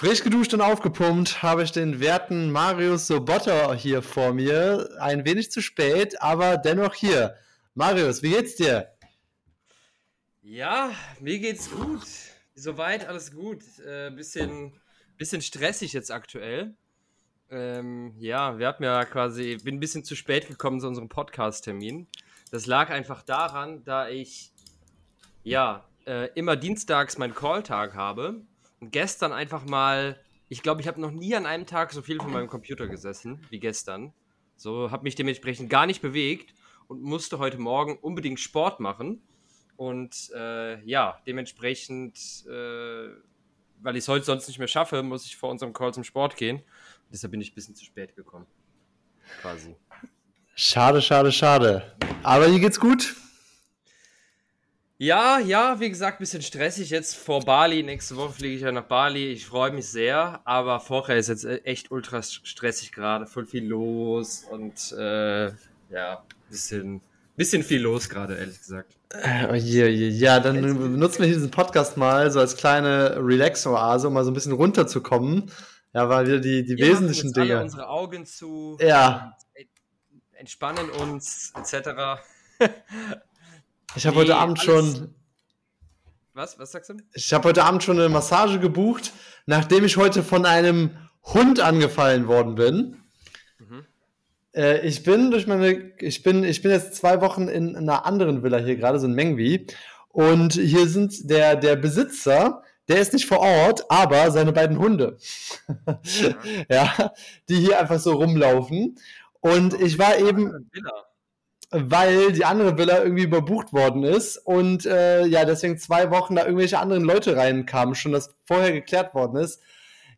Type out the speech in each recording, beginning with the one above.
Frisch geduscht und aufgepumpt habe ich den werten Marius Sobotta hier vor mir. Ein wenig zu spät, aber dennoch hier. Marius, wie geht's dir? Ja, mir geht's gut. Soweit alles gut. Äh, bisschen, bisschen stressig jetzt aktuell. Ähm, ja, wir hatten ja quasi, bin ein bisschen zu spät gekommen zu unserem Podcast-Termin. Das lag einfach daran, da ich ja äh, immer dienstags meinen Call-Tag habe gestern einfach mal, ich glaube, ich habe noch nie an einem Tag so viel vor meinem Computer gesessen wie gestern. So habe mich dementsprechend gar nicht bewegt und musste heute Morgen unbedingt Sport machen. Und äh, ja, dementsprechend, äh, weil ich es heute sonst nicht mehr schaffe, muss ich vor unserem Call zum Sport gehen. Und deshalb bin ich ein bisschen zu spät gekommen. Quasi. Schade, schade, schade. Aber hier geht's gut. Ja, ja, wie gesagt, ein bisschen stressig jetzt vor Bali. Nächste Woche fliege ich ja nach Bali. Ich freue mich sehr, aber vorher ist jetzt echt ultra stressig gerade. Voll viel los und äh, ja, bisschen, bisschen viel los gerade, ehrlich gesagt. Oh je, je. Ja, dann nutzen wir diesen Podcast mal so als kleine Relax-Oase, um mal so ein bisschen runterzukommen. Ja, weil wir die, die wir wesentlichen Dinge. Alle unsere Augen zu. Ja. Entspannen uns, etc. Ich habe nee, heute Abend schon. Was? Was sagst du? Ich habe heute Abend schon eine Massage gebucht, nachdem ich heute von einem Hund angefallen worden bin. Mhm. Äh, ich bin durch meine, ich bin, ich bin jetzt zwei Wochen in einer anderen Villa hier gerade, so in Mengwi. Und hier sind der, der Besitzer, der ist nicht vor Ort, aber seine beiden Hunde. ja. ja, die hier einfach so rumlaufen. Und ich war eben. Villa weil die andere Villa irgendwie überbucht worden ist und äh, ja, deswegen zwei Wochen da irgendwelche anderen Leute reinkamen, schon das vorher geklärt worden ist.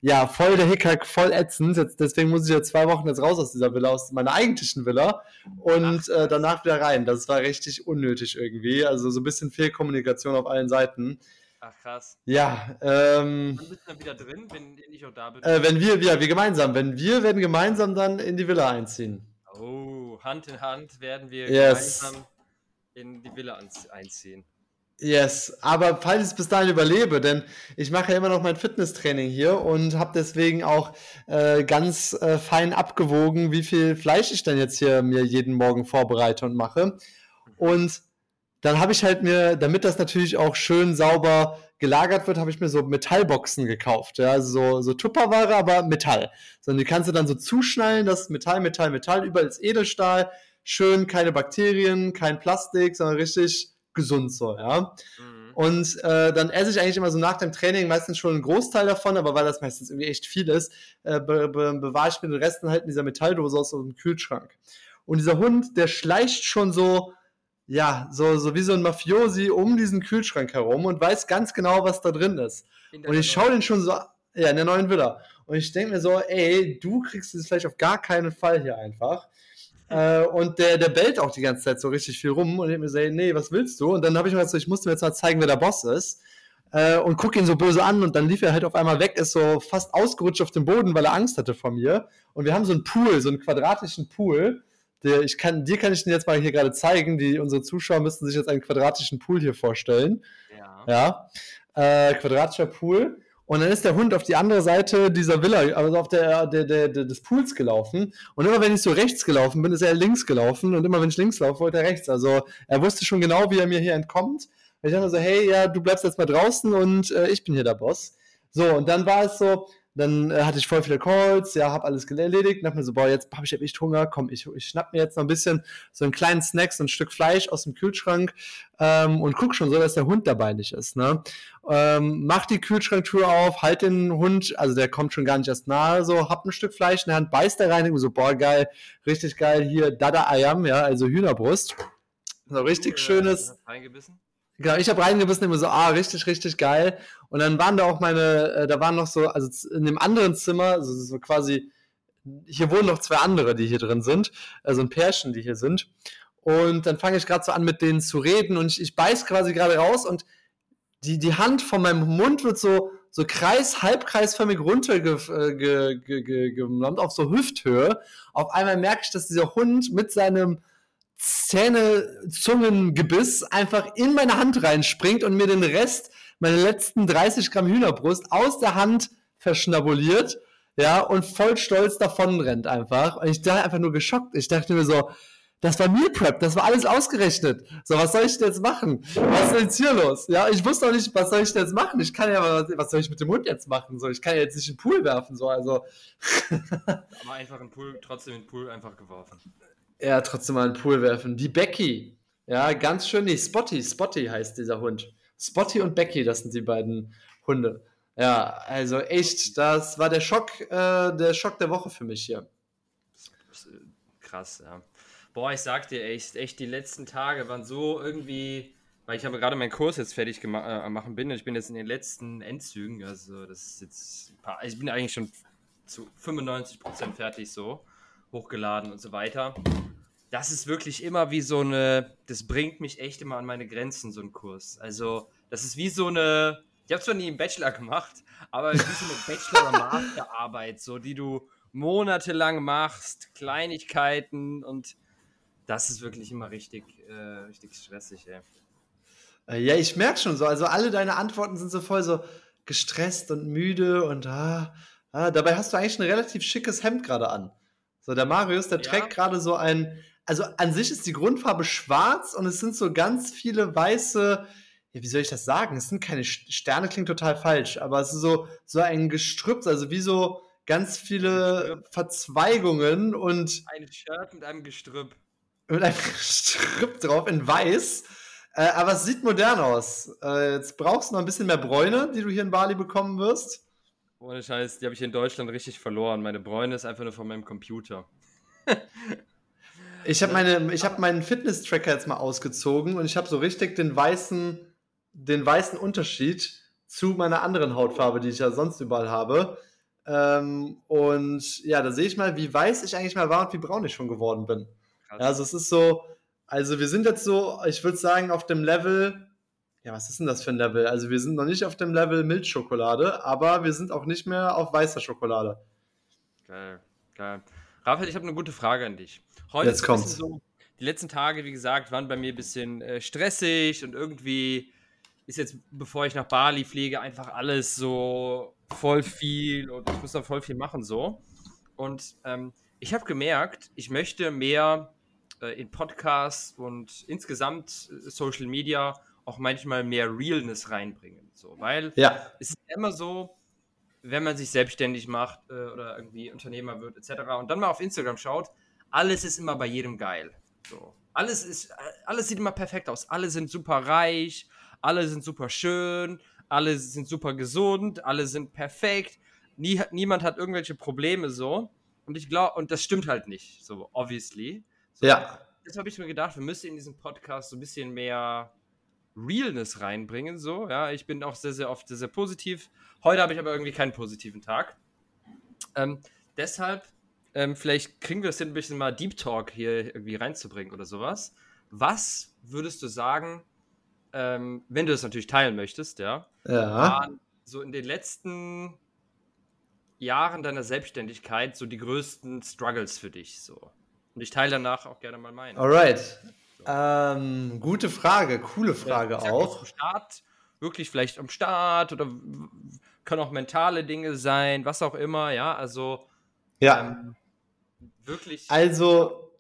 Ja, voll der Hickhack, voll ätzend. Jetzt, deswegen muss ich ja zwei Wochen jetzt raus aus dieser Villa, aus meiner eigentlichen Villa und äh, danach wieder rein. Das war richtig unnötig irgendwie. Also so ein bisschen Fehlkommunikation auf allen Seiten. Ach krass. Ja, ähm. Wann bist du dann wieder drin, wenn ich auch da bin? Äh, wenn wir, ja, wir gemeinsam. Wenn wir werden gemeinsam dann in die Villa einziehen. Oh, Hand in Hand werden wir yes. gemeinsam in die Villa einziehen. Yes, aber falls ich es bis dahin überlebe, denn ich mache ja immer noch mein Fitnesstraining hier und habe deswegen auch äh, ganz äh, fein abgewogen, wie viel Fleisch ich dann jetzt hier mir jeden Morgen vorbereite und mache. Und dann habe ich halt mir, damit das natürlich auch schön sauber gelagert wird, habe ich mir so Metallboxen gekauft. Ja, also so, so Tupperware, aber Metall. Sondern die kannst du dann so zuschnallen, das Metall, Metall, Metall, überall ist Edelstahl, schön, keine Bakterien, kein Plastik, sondern richtig gesund so, ja. Mhm. Und äh, dann esse ich eigentlich immer so nach dem Training meistens schon einen Großteil davon, aber weil das meistens irgendwie echt viel ist, äh, be be bewahre ich mir den Rest dann halt in dieser Metalldose aus dem Kühlschrank. Und dieser Hund, der schleicht schon so ja, so, so wie so ein Mafiosi um diesen Kühlschrank herum und weiß ganz genau, was da drin ist. Und ich schaue den schon so, ja, in der neuen Villa. Und ich denke mir so, ey, du kriegst es vielleicht auf gar keinen Fall hier einfach. Äh, und der, der bellt auch die ganze Zeit so richtig viel rum und ich mir so, ey, nee, was willst du? Und dann habe ich mir so, ich musste mir jetzt mal zeigen, wer der Boss ist. Äh, und guck ihn so böse an und dann lief er halt auf einmal weg, ist so fast ausgerutscht auf dem Boden, weil er Angst hatte vor mir. Und wir haben so einen Pool, so einen quadratischen Pool der, ich kann, dir kann ich den jetzt mal hier gerade zeigen. Die, unsere Zuschauer müssten sich jetzt einen quadratischen Pool hier vorstellen. Ja. ja. Äh, quadratischer Pool. Und dann ist der Hund auf die andere Seite dieser Villa, also auf der, der, der, der, des Pools gelaufen. Und immer wenn ich so rechts gelaufen bin, ist er links gelaufen. Und immer wenn ich links laufe, wollte er rechts. Also er wusste schon genau, wie er mir hier entkommt. Und ich dachte so, hey, ja, du bleibst jetzt mal draußen und äh, ich bin hier der Boss. So, und dann war es so, dann äh, hatte ich voll viele Calls, ja, habe alles erledigt und dachte mir so, boah, jetzt habe ich echt Hunger, komm, ich, ich schnapp mir jetzt noch ein bisschen so einen kleinen Snack, so ein Stück Fleisch aus dem Kühlschrank ähm, und guck schon so, dass der Hund dabei nicht ist, ne? Ähm, mach die Kühlschranktür auf, halt den Hund, also der kommt schon gar nicht erst nahe, so, hab ein Stück Fleisch in der Hand, beißt da rein, und so, boah, geil, richtig geil, hier Dada Ayam, ja, also Hühnerbrust. So richtig schönes. Reingebissen? Genau, ich habe reingebissen immer so, ah, richtig, richtig geil. Und dann waren da auch meine, äh, da waren noch so, also in dem anderen Zimmer, also so quasi, hier wohnen noch zwei andere, die hier drin sind, also ein Pärchen, die hier sind. Und dann fange ich gerade so an, mit denen zu reden und ich, ich beiß quasi gerade raus und die, die Hand von meinem Mund wird so, so kreis, halbkreisförmig runtergenommen äh, auf so Hüfthöhe. Auf einmal merke ich, dass dieser Hund mit seinem Zähne, Zungengebiss einfach in meine Hand reinspringt und mir den Rest, meine letzten 30 Gramm Hühnerbrust aus der Hand verschnabuliert, ja, und voll stolz davon rennt einfach. Und ich dachte einfach nur geschockt. Ich dachte mir so, das war Meal Prep, das war alles ausgerechnet. So, was soll ich denn jetzt machen? Was ist denn jetzt hier los? Ja, ich wusste auch nicht, was soll ich denn jetzt machen? Ich kann ja, was soll ich mit dem Hund jetzt machen? So, ich kann ja jetzt nicht in den Pool werfen, so, also. Aber einfach in den Pool, trotzdem in den Pool einfach geworfen. Ja, trotzdem mal in den Pool werfen. Die Becky. Ja, ganz schön, nee, Spotty, Spotty heißt dieser Hund. Spotty und Becky, das sind die beiden Hunde. Ja, also echt, das war der Schock, äh, der Schock der Woche für mich hier. Krass, ja. Boah, ich sag dir echt, echt, die letzten Tage waren so irgendwie, weil ich habe gerade meinen Kurs jetzt fertig gemacht äh, machen bin und ich bin jetzt in den letzten Endzügen, also das ist jetzt, ich bin eigentlich schon zu 95% fertig so, hochgeladen und so weiter. Das ist wirklich immer wie so eine, das bringt mich echt immer an meine Grenzen, so ein Kurs. Also, das ist wie so eine, ich habe zwar nie einen Bachelor gemacht, aber wie so eine Bachelor- oder Masterarbeit, so die du monatelang machst, Kleinigkeiten und das ist wirklich immer richtig, äh, richtig stressig, ey. Äh, ja, ich merke schon so. Also alle deine Antworten sind so voll so gestresst und müde und ah, ah, dabei hast du eigentlich ein relativ schickes Hemd gerade an. So, der Marius, der ja. trägt gerade so ein, also an sich ist die Grundfarbe schwarz und es sind so ganz viele weiße, ja, wie soll ich das sagen? Es sind keine Sterne, klingt total falsch, aber es ist so, so ein Gestrüpp, also wie so ganz viele Verzweigungen und. Ein Shirt mit einem Gestrüpp mit einem Strip drauf in weiß. Äh, aber es sieht modern aus. Äh, jetzt brauchst du noch ein bisschen mehr Bräune, die du hier in Bali bekommen wirst. Ohne Scheiß, die habe ich in Deutschland richtig verloren. Meine Bräune ist einfach nur von meinem Computer. ich habe meine, hab meinen Fitness-Tracker jetzt mal ausgezogen und ich habe so richtig den weißen, den weißen Unterschied zu meiner anderen Hautfarbe, die ich ja sonst überall habe. Ähm, und ja, da sehe ich mal, wie weiß ich eigentlich mal war und wie braun ich schon geworden bin. Krass. Also es ist so, also wir sind jetzt so, ich würde sagen, auf dem Level, ja, was ist denn das für ein Level? Also wir sind noch nicht auf dem Level Milchschokolade, aber wir sind auch nicht mehr auf weißer Schokolade. Geil, geil. Raphael, ich habe eine gute Frage an dich. Heute jetzt kommt so, die letzten Tage, wie gesagt, waren bei mir ein bisschen äh, stressig und irgendwie ist jetzt, bevor ich nach Bali fliege, einfach alles so voll viel und ich muss da voll viel machen so. Und ähm, ich habe gemerkt, ich möchte mehr äh, in Podcasts und insgesamt äh, Social Media auch manchmal mehr Realness reinbringen. So, weil ja. es ist immer so, wenn man sich selbstständig macht äh, oder irgendwie Unternehmer wird, etc. und dann mal auf Instagram schaut, alles ist immer bei jedem geil. So. Alles, ist, äh, alles sieht immer perfekt aus. Alle sind super reich, alle sind super schön, alle sind super gesund, alle sind perfekt. Nie, niemand hat irgendwelche Probleme so. Und ich glaube, und das stimmt halt nicht, so obviously. So, ja. Deshalb habe ich mir gedacht, wir müssen in diesem Podcast so ein bisschen mehr Realness reinbringen. So, ja, ich bin auch sehr, sehr oft sehr, sehr positiv. Heute habe ich aber irgendwie keinen positiven Tag. Ähm, deshalb, ähm, vielleicht kriegen wir es hin, ein bisschen mal Deep Talk hier irgendwie reinzubringen oder sowas. Was würdest du sagen, ähm, wenn du das natürlich teilen möchtest, ja, ja. so in den letzten Jahren deiner Selbstständigkeit so die größten Struggles für dich? So. Und ich teile danach auch gerne mal meinen. Alright. Ähm, gute Frage, coole Frage ja, auch. Am Start, wirklich vielleicht am Start oder können auch mentale Dinge sein, was auch immer, ja, also ja. Ähm, wirklich. Also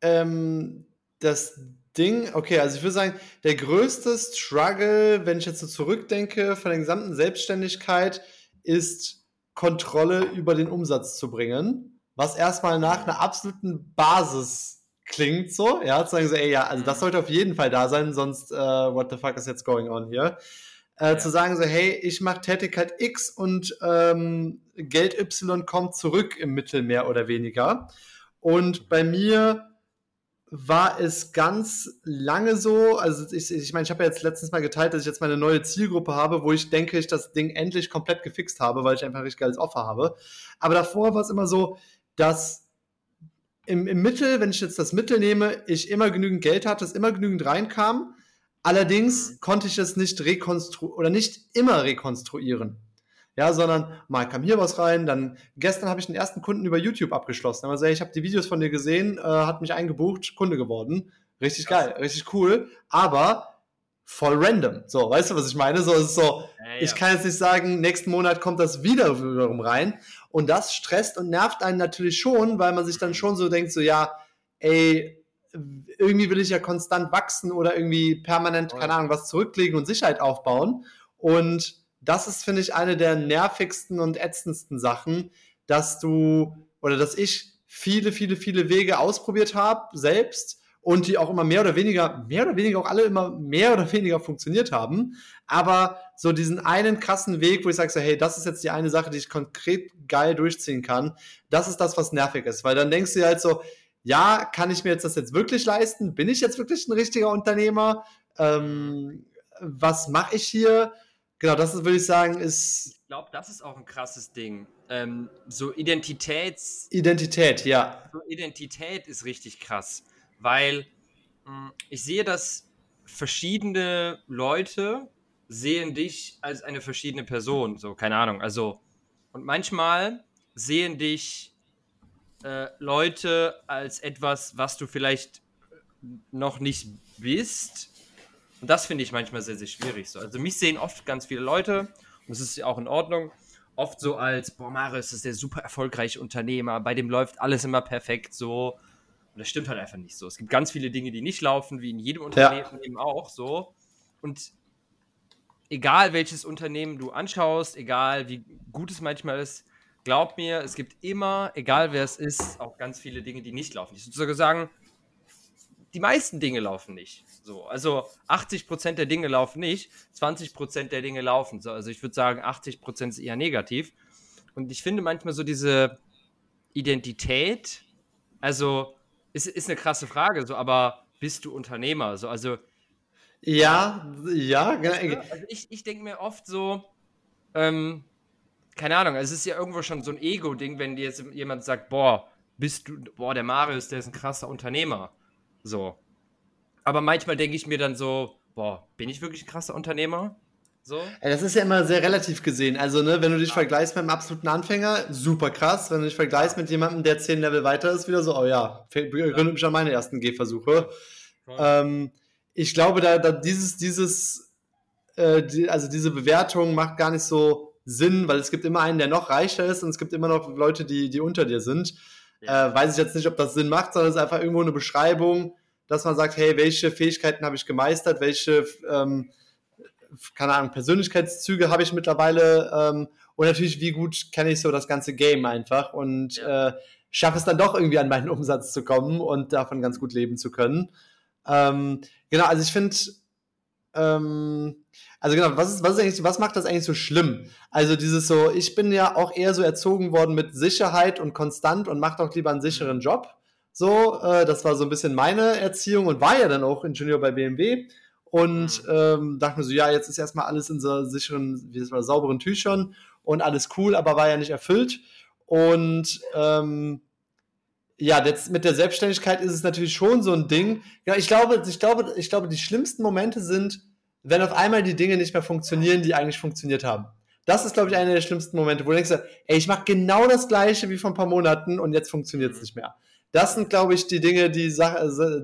ähm, das Ding, okay, also ich würde sagen, der größte Struggle, wenn ich jetzt so zurückdenke von der gesamten Selbstständigkeit, ist Kontrolle über den Umsatz zu bringen was erstmal nach einer absoluten Basis klingt so, ja, zu sagen so, ey, ja, also das mhm. sollte auf jeden Fall da sein, sonst, uh, what the fuck is jetzt going on hier? Äh, ja. Zu sagen so, hey, ich mache Tätigkeit X und ähm, Geld Y kommt zurück im Mittel mehr oder weniger. Und bei mir war es ganz lange so, also ich, ich meine, ich habe ja jetzt letztens mal geteilt, dass ich jetzt meine neue Zielgruppe habe, wo ich denke, ich das Ding endlich komplett gefixt habe, weil ich einfach richtig geiles Offer habe. Aber davor war es immer so, dass im, im Mittel, wenn ich jetzt das Mittel nehme, ich immer genügend Geld hatte, es immer genügend reinkam. Allerdings mhm. konnte ich es nicht rekonstruieren oder nicht immer rekonstruieren. Ja, sondern mal kam hier was rein, dann gestern habe ich den ersten Kunden über YouTube abgeschlossen. Also ich habe die Videos von dir gesehen, äh, hat mich eingebucht, Kunde geworden. Richtig geil, richtig cool. Aber voll random. So, weißt du, was ich meine? So, es ist so, ja, ja. ich kann jetzt nicht sagen, nächsten Monat kommt das wieder wiederum rein. Und das stresst und nervt einen natürlich schon, weil man sich dann schon so denkt, so, ja, ey, irgendwie will ich ja konstant wachsen oder irgendwie permanent, keine Ahnung, was zurücklegen und Sicherheit aufbauen. Und das ist, finde ich, eine der nervigsten und ätzendsten Sachen, dass du oder dass ich viele, viele, viele Wege ausprobiert habe, selbst und die auch immer mehr oder weniger, mehr oder weniger auch alle immer mehr oder weniger funktioniert haben. Aber so diesen einen krassen Weg, wo ich sage so, hey, das ist jetzt die eine Sache, die ich konkret geil durchziehen kann, das ist das, was nervig ist. Weil dann denkst du dir halt so, ja, kann ich mir jetzt das jetzt wirklich leisten? Bin ich jetzt wirklich ein richtiger Unternehmer? Ähm, was mache ich hier? Genau, das würde ich sagen, ist. Ich glaube, das ist auch ein krasses Ding. Ähm, so Identitäts. Identität, ja. So Identität ist richtig krass, weil hm, ich sehe, dass verschiedene Leute sehen dich als eine verschiedene Person. So, keine Ahnung. Also, und manchmal sehen dich äh, Leute als etwas, was du vielleicht noch nicht bist und das finde ich manchmal sehr, sehr schwierig. So. Also mich sehen oft ganz viele Leute, und das ist ja auch in Ordnung, oft so als, boah, Marius ist der super erfolgreiche Unternehmer, bei dem läuft alles immer perfekt so. Und das stimmt halt einfach nicht so. Es gibt ganz viele Dinge, die nicht laufen, wie in jedem Unternehmen ja. eben auch so. Und egal welches Unternehmen du anschaust, egal wie gut es manchmal ist, glaub mir, es gibt immer, egal wer es ist, auch ganz viele Dinge, die nicht laufen. Ich würde sogar sagen, die meisten Dinge laufen nicht. So, also 80 Prozent der Dinge laufen nicht, 20 Prozent der Dinge laufen. So, also ich würde sagen, 80 Prozent ist eher negativ. Und ich finde manchmal so diese Identität, also ist, ist eine krasse Frage, so, aber bist du Unternehmer? So, also ja, ja, genau. Also ich, ich denke mir oft so, ähm, keine Ahnung, es ist ja irgendwo schon so ein Ego-Ding, wenn dir jetzt jemand sagt, boah, bist du, boah, der Marius, der ist ein krasser Unternehmer. So. Aber manchmal denke ich mir dann so, boah, bin ich wirklich ein krasser Unternehmer? So? Das ist ja immer sehr relativ gesehen. Also, ne, wenn du dich ja. vergleichst mit einem absoluten Anfänger, super krass. Wenn du dich vergleichst mit jemandem, der zehn Level weiter ist, wieder so, oh ja, gründet mich an meine ersten Gehversuche. Ähm, ich glaube, da, da dieses, dieses, äh, die, also diese Bewertung macht gar nicht so Sinn, weil es gibt immer einen, der noch reicher ist und es gibt immer noch Leute, die, die unter dir sind. Ja. Äh, weiß ich jetzt nicht, ob das Sinn macht, sondern es ist einfach irgendwo eine Beschreibung, dass man sagt, hey, welche Fähigkeiten habe ich gemeistert, welche, ähm, keine Ahnung, Persönlichkeitszüge habe ich mittlerweile ähm, und natürlich, wie gut kenne ich so das ganze Game einfach und ja. äh, schaffe es dann doch irgendwie an meinen Umsatz zu kommen und davon ganz gut leben zu können. Ähm, genau, also ich finde, ähm, also genau, was, ist, was, ist eigentlich, was macht das eigentlich so schlimm? Also dieses so, ich bin ja auch eher so erzogen worden mit Sicherheit und konstant und mache doch lieber einen sicheren mhm. Job. So, äh, das war so ein bisschen meine Erziehung und war ja dann auch Ingenieur bei BMW. Und mhm. ähm, dachte mir so, ja, jetzt ist erstmal alles in so sicheren, wie das war, sauberen Tüchern und alles cool, aber war ja nicht erfüllt. Und ähm, ja, jetzt mit der Selbstständigkeit ist es natürlich schon so ein Ding. Ja, ich glaube, ich glaube, ich glaube, die schlimmsten Momente sind, wenn auf einmal die Dinge nicht mehr funktionieren, die eigentlich funktioniert haben. Das ist, glaube ich, einer der schlimmsten Momente, wo du denkst, ey, ich mache genau das Gleiche wie vor ein paar Monaten und jetzt funktioniert es nicht mehr. Das sind, glaube ich, die Dinge, die,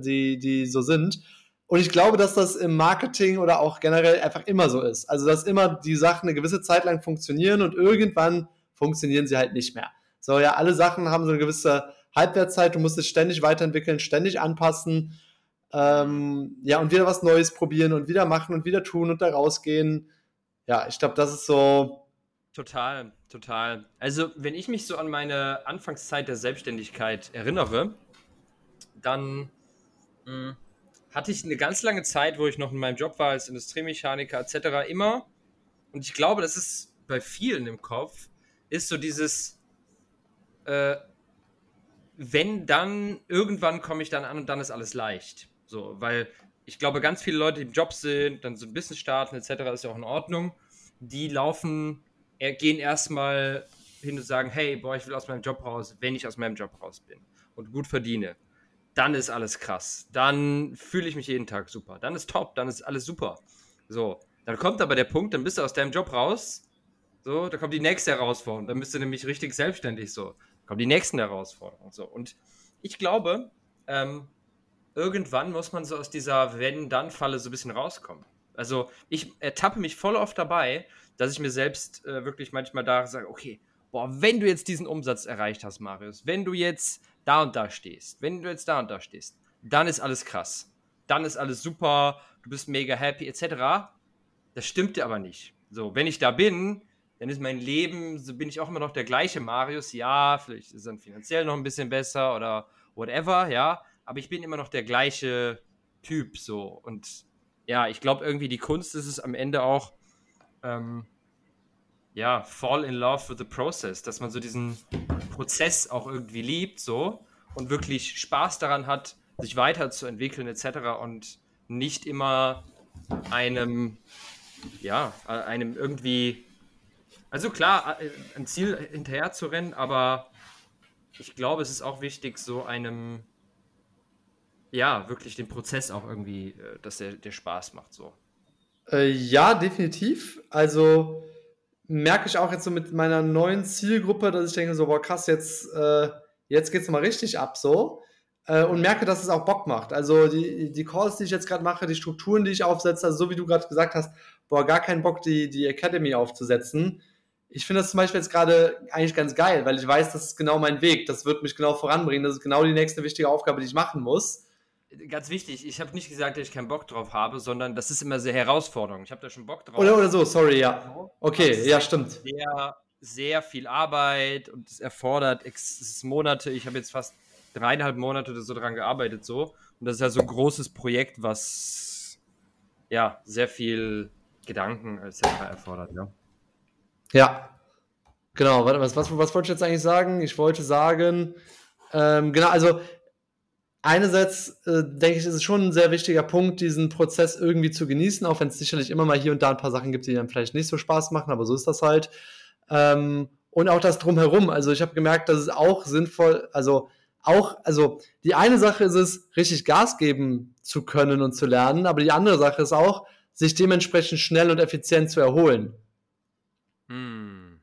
die, die so sind. Und ich glaube, dass das im Marketing oder auch generell einfach immer so ist. Also, dass immer die Sachen eine gewisse Zeit lang funktionieren und irgendwann funktionieren sie halt nicht mehr. So, ja, alle Sachen haben so eine gewisse Halbwertszeit. Du musst es ständig weiterentwickeln, ständig anpassen. Ähm, ja, und wieder was Neues probieren und wieder machen und wieder tun und da rausgehen. Ja, ich glaube, das ist so. Total, total. Also, wenn ich mich so an meine Anfangszeit der Selbstständigkeit erinnere, dann mh, hm, hatte ich eine ganz lange Zeit, wo ich noch in meinem Job war als Industriemechaniker etc. immer, und ich glaube, das ist bei vielen im Kopf, ist so dieses, äh, wenn dann, irgendwann komme ich dann an und dann ist alles leicht. So, weil ich glaube, ganz viele Leute, die im Job sind, dann so ein Business starten etc., ist ja auch in Ordnung. Die laufen, gehen erstmal hin und sagen, hey, boah, ich will aus meinem Job raus, wenn ich aus meinem Job raus bin und gut verdiene. Dann ist alles krass. Dann fühle ich mich jeden Tag super. Dann ist top, dann ist alles super. So, dann kommt aber der Punkt, dann bist du aus deinem Job raus. So, da kommt die nächste Herausforderung. Dann bist du nämlich richtig selbstständig so. kommen die nächsten Herausforderungen. So. Und ich glaube, ähm, irgendwann muss man so aus dieser Wenn-Dann-Falle so ein bisschen rauskommen. Also ich ertappe mich voll oft dabei, dass ich mir selbst äh, wirklich manchmal da sage, okay, boah, wenn du jetzt diesen Umsatz erreicht hast, Marius, wenn du jetzt da und da stehst, wenn du jetzt da und da stehst, dann ist alles krass. Dann ist alles super, du bist mega happy, etc. Das stimmt dir aber nicht. So, wenn ich da bin, dann ist mein Leben, so bin ich auch immer noch der gleiche Marius. Ja, vielleicht ist dann finanziell noch ein bisschen besser oder whatever, ja. Aber ich bin immer noch der gleiche Typ, so. Und ja, ich glaube irgendwie die Kunst ist es am Ende auch, ähm, ja, fall in love with the process, dass man so diesen Prozess auch irgendwie liebt, so und wirklich Spaß daran hat, sich weiterzuentwickeln, etc. und nicht immer einem, ja, einem irgendwie, also klar, ein Ziel hinterher zu rennen, aber ich glaube, es ist auch wichtig, so einem, ja, wirklich den Prozess auch irgendwie, äh, dass der, der Spaß macht, so. Äh, ja, definitiv. Also merke ich auch jetzt so mit meiner neuen Zielgruppe, dass ich denke so, boah, krass, jetzt, äh, jetzt geht's mal richtig ab so. Äh, und merke, dass es auch Bock macht. Also die, die Calls, die ich jetzt gerade mache, die Strukturen, die ich aufsetze, also so wie du gerade gesagt hast, boah, gar keinen Bock, die, die Academy aufzusetzen. Ich finde das zum Beispiel jetzt gerade eigentlich ganz geil, weil ich weiß, das ist genau mein Weg. Das wird mich genau voranbringen. Das ist genau die nächste wichtige Aufgabe, die ich machen muss ganz wichtig, ich habe nicht gesagt, dass ich keinen Bock drauf habe, sondern das ist immer sehr Herausforderung. Ich habe da schon Bock drauf. Oder, oder so, sorry, ja. Okay, ja, stimmt. Sehr, sehr viel Arbeit und es erfordert es Monate. Ich habe jetzt fast dreieinhalb Monate oder so dran gearbeitet, so. Und das ist ja so ein großes Projekt, was ja sehr viel Gedanken etc. erfordert, ja. Ja. Genau, warte, was, was, was wollte ich jetzt eigentlich sagen? Ich wollte sagen, ähm, genau, also einerseits äh, denke ich, ist es schon ein sehr wichtiger Punkt, diesen Prozess irgendwie zu genießen, auch wenn es sicherlich immer mal hier und da ein paar Sachen gibt, die dann vielleicht nicht so Spaß machen, aber so ist das halt. Ähm, und auch das drumherum. Also ich habe gemerkt, dass es auch sinnvoll, also auch, also die eine Sache ist es, richtig Gas geben zu können und zu lernen, aber die andere Sache ist auch, sich dementsprechend schnell und effizient zu erholen. Hm.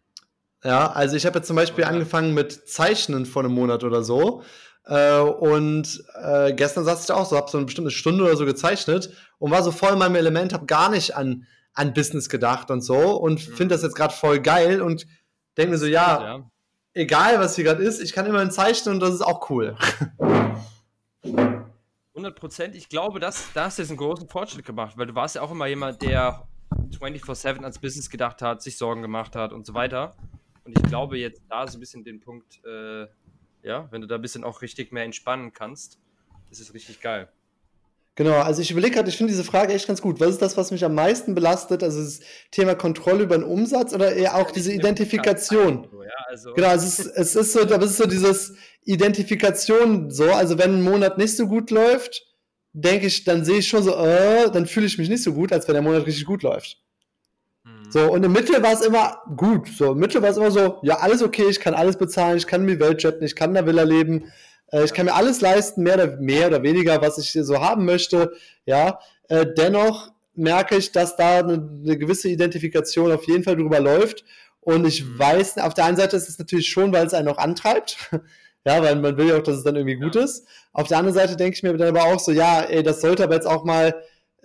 Ja, also ich habe jetzt zum Beispiel okay. angefangen mit Zeichnen vor einem Monat oder so äh, und äh, gestern saß ich da auch so, habe so eine bestimmte Stunde oder so gezeichnet und war so voll in meinem Element, habe gar nicht an, an Business gedacht und so und mhm. finde das jetzt gerade voll geil und denke mir so, ja, ja, egal was hier gerade ist, ich kann immerhin zeichnen und das ist auch cool. 100 Prozent. Ich glaube, dass, da hast du jetzt einen großen Fortschritt gemacht, weil du warst ja auch immer jemand, der 24-7 ans Business gedacht hat, sich Sorgen gemacht hat und so weiter. Und ich glaube, jetzt da so ein bisschen den Punkt äh, ja, wenn du da ein bisschen auch richtig mehr entspannen kannst, ist es richtig geil. Genau, also ich überlege gerade, ich finde diese Frage echt ganz gut. Was ist das, was mich am meisten belastet? Also das Thema Kontrolle über den Umsatz oder eher auch diese Identifikation? Ja, also genau, also es ist, es ist so, aber es ist so dieses Identifikation so. Also wenn ein Monat nicht so gut läuft, denke ich, dann sehe ich schon so, äh, dann fühle ich mich nicht so gut, als wenn der Monat richtig gut läuft. So, und im Mittel war es immer gut. So, im Mittel war es immer so, ja, alles okay, ich kann alles bezahlen, ich kann mir Welt jetten, ich kann in der Villa leben, äh, ich kann mir alles leisten, mehr oder, mehr oder weniger, was ich so haben möchte. Ja, äh, dennoch merke ich, dass da eine, eine, gewisse Identifikation auf jeden Fall drüber läuft. Und ich mhm. weiß, auf der einen Seite ist es natürlich schon, weil es einen auch antreibt. ja, weil man will ja auch, dass es dann irgendwie gut ist. Auf der anderen Seite denke ich mir dann aber auch so, ja, ey, das sollte aber jetzt auch mal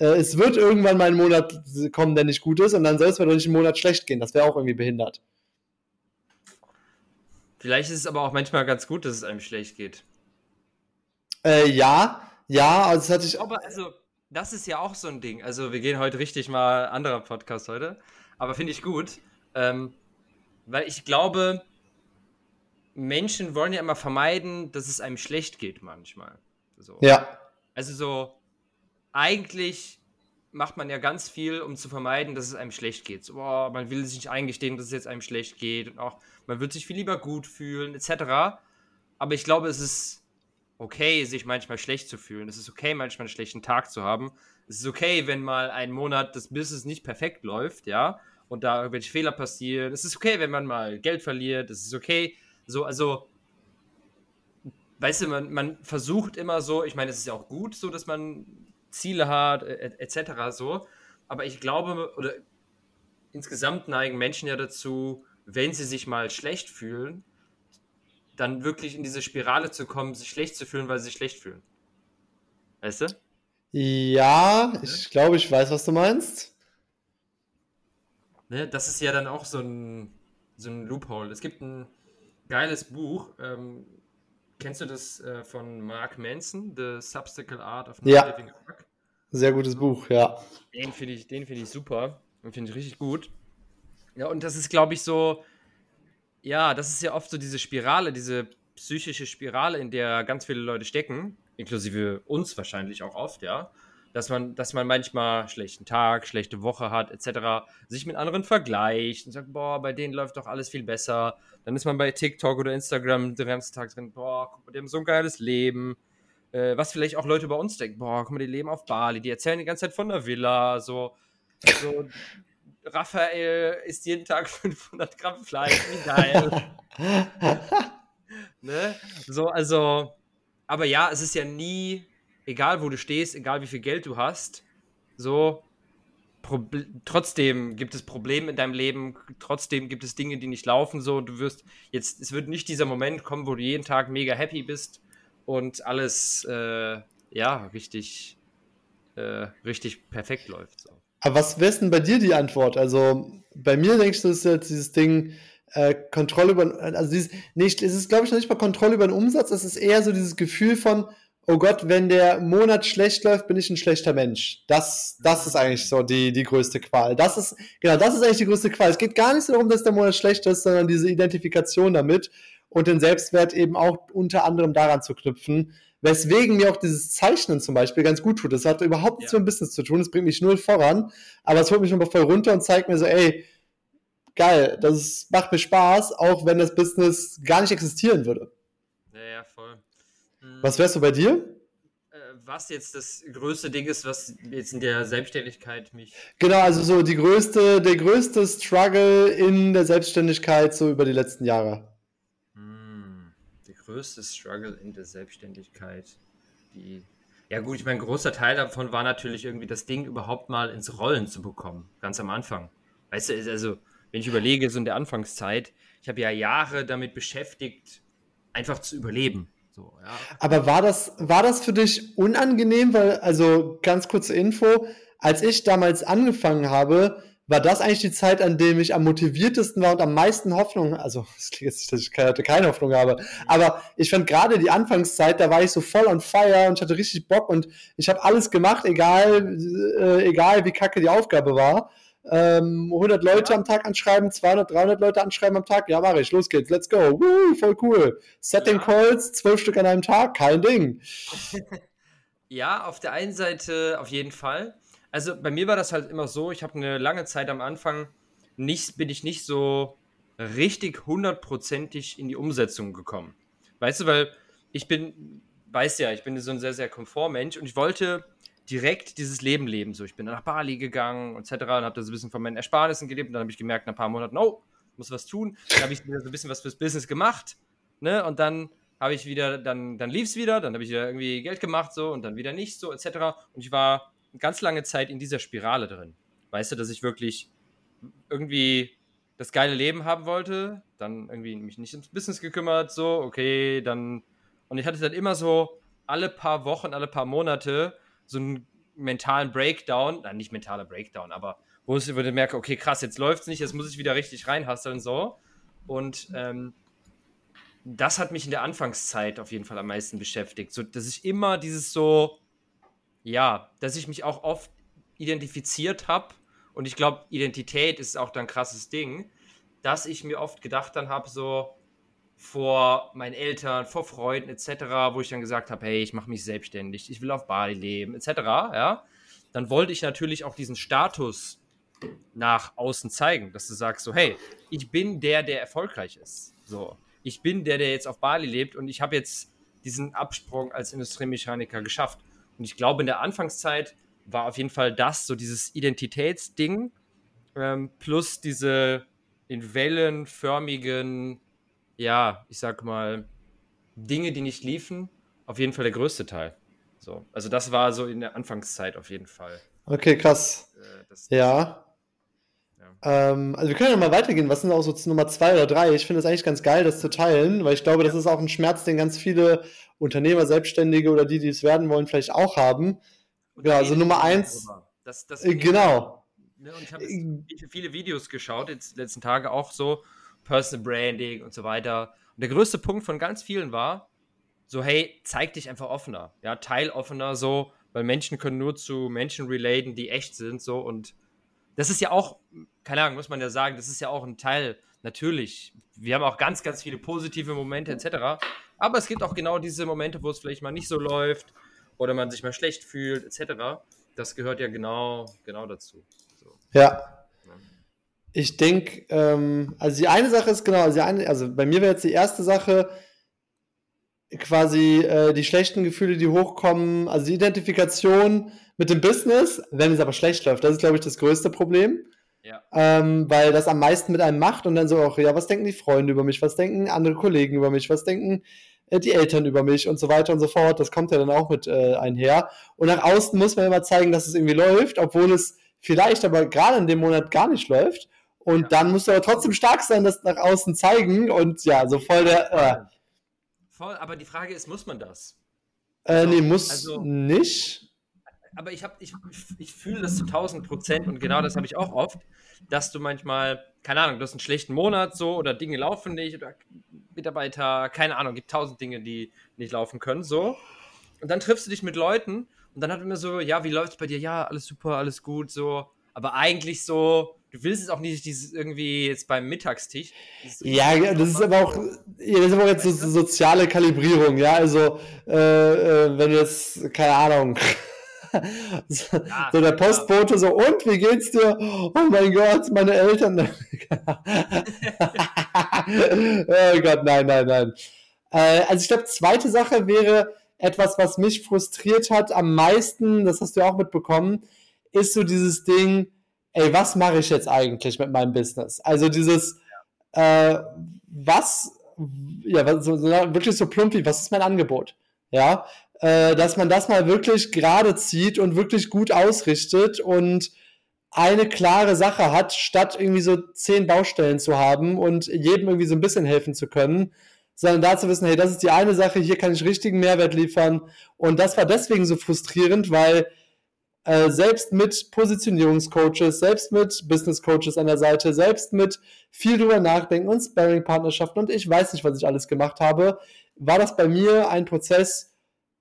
äh, es wird irgendwann mal ein Monat kommen, der nicht gut ist, und dann soll es mir doch nicht einen Monat schlecht gehen. Das wäre auch irgendwie behindert. Vielleicht ist es aber auch manchmal ganz gut, dass es einem schlecht geht. Äh, ja, ja, also das hatte ich. Aber also, das ist ja auch so ein Ding. Also, wir gehen heute richtig mal anderer Podcast heute, aber finde ich gut, ähm, weil ich glaube, Menschen wollen ja immer vermeiden, dass es einem schlecht geht manchmal. So. Ja. Also so, eigentlich macht man ja ganz viel, um zu vermeiden, dass es einem schlecht geht. So, boah, man will sich nicht eingestehen, dass es jetzt einem schlecht geht und auch man wird sich viel lieber gut fühlen, etc. Aber ich glaube, es ist okay, sich manchmal schlecht zu fühlen. Es ist okay, manchmal einen schlechten Tag zu haben. Es ist okay, wenn mal ein Monat das Business nicht perfekt läuft, ja, und da irgendwelche Fehler passieren. Es ist okay, wenn man mal Geld verliert. Es ist okay. So, also weißt du, man, man versucht immer so, ich meine, es ist ja auch gut so, dass man Ziele hat, etc. Et so. Aber ich glaube, oder insgesamt neigen Menschen ja dazu, wenn sie sich mal schlecht fühlen, dann wirklich in diese Spirale zu kommen, sich schlecht zu fühlen, weil sie sich schlecht fühlen. Weißt du? Ja, ich glaube, ich weiß, was du meinst. Ne, das ist ja dann auch so ein, so ein Loophole. Es gibt ein geiles Buch. Ähm, kennst du das äh, von Mark Manson, The Substacle Art of Not ja. Living Arc? Sehr gutes Buch, ja. Den finde ich, find ich super. Den finde ich richtig gut. Ja, und das ist, glaube ich, so, ja, das ist ja oft so diese Spirale, diese psychische Spirale, in der ganz viele Leute stecken, inklusive uns wahrscheinlich auch oft, ja. Dass man, dass man manchmal schlechten Tag, schlechte Woche hat, etc., sich mit anderen vergleicht und sagt, boah, bei denen läuft doch alles viel besser. Dann ist man bei TikTok oder Instagram den ganzen Tag drin, boah, guck mal, die haben so ein geiles Leben. Äh, was vielleicht auch Leute bei uns denken, boah, guck mal, die leben auf Bali, die erzählen die ganze Zeit von der Villa, so. so Raphael isst jeden Tag 500 Gramm Fleisch, wie geil. ne? So, also, aber ja, es ist ja nie, egal wo du stehst, egal wie viel Geld du hast, so, Proble trotzdem gibt es Probleme in deinem Leben, trotzdem gibt es Dinge, die nicht laufen, so, du wirst jetzt, es wird nicht dieser Moment kommen, wo du jeden Tag mega happy bist und alles, äh, ja, richtig, äh, richtig perfekt läuft, so. Aber was wäre denn bei dir die Antwort? Also bei mir denkst du, ist jetzt dieses Ding, äh, Kontrolle über, also dieses, nicht, es ist glaube ich noch nicht mal Kontrolle über den Umsatz, es ist eher so dieses Gefühl von, oh Gott, wenn der Monat schlecht läuft, bin ich ein schlechter Mensch. Das, das ist eigentlich so die, die größte Qual. Das ist, genau, das ist eigentlich die größte Qual. Es geht gar nicht so darum, dass der Monat schlecht ist, sondern diese Identifikation damit und den Selbstwert eben auch unter anderem daran zu knüpfen, Weswegen mir auch dieses Zeichnen zum Beispiel ganz gut tut. Das hat überhaupt nichts ja. mit dem Business zu tun, das bringt mich null voran, aber es holt mich nochmal voll runter und zeigt mir so, ey, geil, das macht mir Spaß, auch wenn das Business gar nicht existieren würde. Ja, ja, voll. Mhm. Was wärst du bei dir? Äh, was jetzt das größte Ding ist, was jetzt in der Selbstständigkeit mich. Genau, also so die größte, der größte Struggle in der Selbstständigkeit so über die letzten Jahre größte Struggle in der Selbstständigkeit? Die ja gut, ich meine, ein großer Teil davon war natürlich irgendwie das Ding überhaupt mal ins Rollen zu bekommen, ganz am Anfang. Weißt du, also wenn ich überlege, so in der Anfangszeit, ich habe ja Jahre damit beschäftigt, einfach zu überleben. So, ja. Aber war das, war das für dich unangenehm? Weil, also ganz kurze Info, als ich damals angefangen habe, war das eigentlich die Zeit, an dem ich am motiviertesten war und am meisten Hoffnung, also es klingt jetzt nicht, dass ich keine, keine Hoffnung habe, aber ich fand gerade die Anfangszeit, da war ich so voll on fire und ich hatte richtig Bock und ich habe alles gemacht, egal, äh, egal wie kacke die Aufgabe war. Ähm, 100 Leute am Tag anschreiben, 200, 300 Leute anschreiben am Tag, ja mache ich, los geht's, let's go, Woo, voll cool. Setting ja. Calls, 12 Stück an einem Tag, kein Ding. ja, auf der einen Seite auf jeden Fall. Also bei mir war das halt immer so, ich habe eine lange Zeit am Anfang nicht, bin ich nicht so richtig hundertprozentig in die Umsetzung gekommen. Weißt du, weil ich bin, weiß ja, ich bin so ein sehr, sehr Komfortmensch und ich wollte direkt dieses Leben leben. So, ich bin nach Bali gegangen etc. und habe da so ein bisschen von meinen Ersparnissen gelebt und dann habe ich gemerkt, nach ein paar Monaten, oh, muss was tun. Dann habe ich wieder so ein bisschen was fürs Business gemacht, ne? Und dann habe ich wieder, dann, dann lief es wieder, dann habe ich wieder irgendwie Geld gemacht so und dann wieder nicht so etc. Und ich war ganz lange Zeit in dieser Spirale drin. Weißt du, dass ich wirklich irgendwie das geile Leben haben wollte, dann irgendwie mich nicht ums Business gekümmert, so, okay, dann. Und ich hatte dann immer so alle paar Wochen, alle paar Monate so einen mentalen Breakdown, nein, nicht mentaler Breakdown, aber wo ich würde merke, okay, krass, jetzt läuft es nicht, jetzt muss ich wieder richtig reinhasseln, so. Und ähm, das hat mich in der Anfangszeit auf jeden Fall am meisten beschäftigt, so dass ich immer dieses so, ja, dass ich mich auch oft identifiziert habe und ich glaube, Identität ist auch dann ein krasses Ding, dass ich mir oft gedacht dann habe, so vor meinen Eltern, vor Freunden etc., wo ich dann gesagt habe, hey, ich mache mich selbstständig, ich will auf Bali leben etc., ja, dann wollte ich natürlich auch diesen Status nach außen zeigen, dass du sagst so, hey, ich bin der, der erfolgreich ist, so, ich bin der, der jetzt auf Bali lebt und ich habe jetzt diesen Absprung als Industriemechaniker geschafft. Und ich glaube, in der Anfangszeit war auf jeden Fall das, so dieses Identitätsding, ähm, plus diese in wellenförmigen, ja, ich sag mal, Dinge, die nicht liefen, auf jeden Fall der größte Teil. So, also das war so in der Anfangszeit auf jeden Fall. Okay, krass. Äh, das, ja. ja. Ähm, also wir können ja mal weitergehen. Was sind auch so Nummer zwei oder drei? Ich finde es eigentlich ganz geil, das zu teilen, weil ich glaube, das ist auch ein Schmerz, den ganz viele Unternehmer, Selbstständige oder die, die es werden wollen, vielleicht auch haben. genau, also Nummer eins. Das, das äh, genau. Ne, und ich habe äh, viele Videos geschaut, jetzt letzten Tage auch so, Personal Branding und so weiter. Und der größte Punkt von ganz vielen war, so, hey, zeig dich einfach offener, ja, teil offener, so, weil Menschen können nur zu Menschen relaten, die echt sind, so, und das ist ja auch, keine Ahnung, muss man ja sagen, das ist ja auch ein Teil, natürlich, wir haben auch ganz, ganz viele positive Momente etc., aber es gibt auch genau diese Momente, wo es vielleicht mal nicht so läuft oder man sich mal schlecht fühlt etc., das gehört ja genau, genau dazu. So. Ja, ich denke, ähm, also die eine Sache ist genau, also, die eine, also bei mir wäre jetzt die erste Sache quasi äh, die schlechten Gefühle, die hochkommen, also die Identifikation mit dem Business, wenn es aber schlecht läuft. Das ist, glaube ich, das größte Problem. Ja. Ähm, weil das am meisten mit einem macht und dann so auch, ja, was denken die Freunde über mich, was denken andere Kollegen über mich, was denken äh, die Eltern über mich und so weiter und so fort. Das kommt ja dann auch mit äh, einher. Und nach außen muss man immer zeigen, dass es irgendwie läuft, obwohl es vielleicht aber gerade in dem Monat gar nicht läuft. Und ja. dann musst du aber trotzdem stark sein, das nach außen zeigen und ja, so voll der. Äh. Voll, aber die Frage ist, muss man das? Äh, also, nee, muss also, nicht. Aber ich, hab, ich, ich fühle das zu 1000 Prozent und genau das habe ich auch oft, dass du manchmal, keine Ahnung, du hast einen schlechten Monat so oder Dinge laufen nicht oder Mitarbeiter, keine Ahnung, gibt tausend Dinge, die nicht laufen können so. Und dann triffst du dich mit Leuten und dann hat man so, ja, wie läuft es bei dir? Ja, alles super, alles gut, so. Aber eigentlich so, du willst es auch nicht dieses irgendwie jetzt beim Mittagstisch. Ja, das ist aber auch, ja, das ist aber auch jetzt so, so soziale Kalibrierung, ja, also äh, äh, wenn du jetzt, keine Ahnung, so, ja, so, der Postbote so, und wie geht's dir? Oh mein Gott, meine Eltern. oh Gott, nein, nein, nein. Äh, also ich glaube, zweite Sache wäre etwas, was mich frustriert hat am meisten, das hast du auch mitbekommen, ist so dieses Ding, ey, was mache ich jetzt eigentlich mit meinem Business? Also dieses, äh, was, ja, so, so, wirklich so plump wie, was ist mein Angebot? Ja, äh, dass man das mal wirklich gerade zieht und wirklich gut ausrichtet und eine klare Sache hat, statt irgendwie so zehn Baustellen zu haben und jedem irgendwie so ein bisschen helfen zu können, sondern da zu wissen, hey, das ist die eine Sache, hier kann ich richtigen Mehrwert liefern. Und das war deswegen so frustrierend, weil äh, selbst mit Positionierungscoaches, selbst mit Business Coaches an der Seite, selbst mit viel drüber nachdenken und Sparring-Partnerschaften und ich weiß nicht, was ich alles gemacht habe, war das bei mir ein Prozess,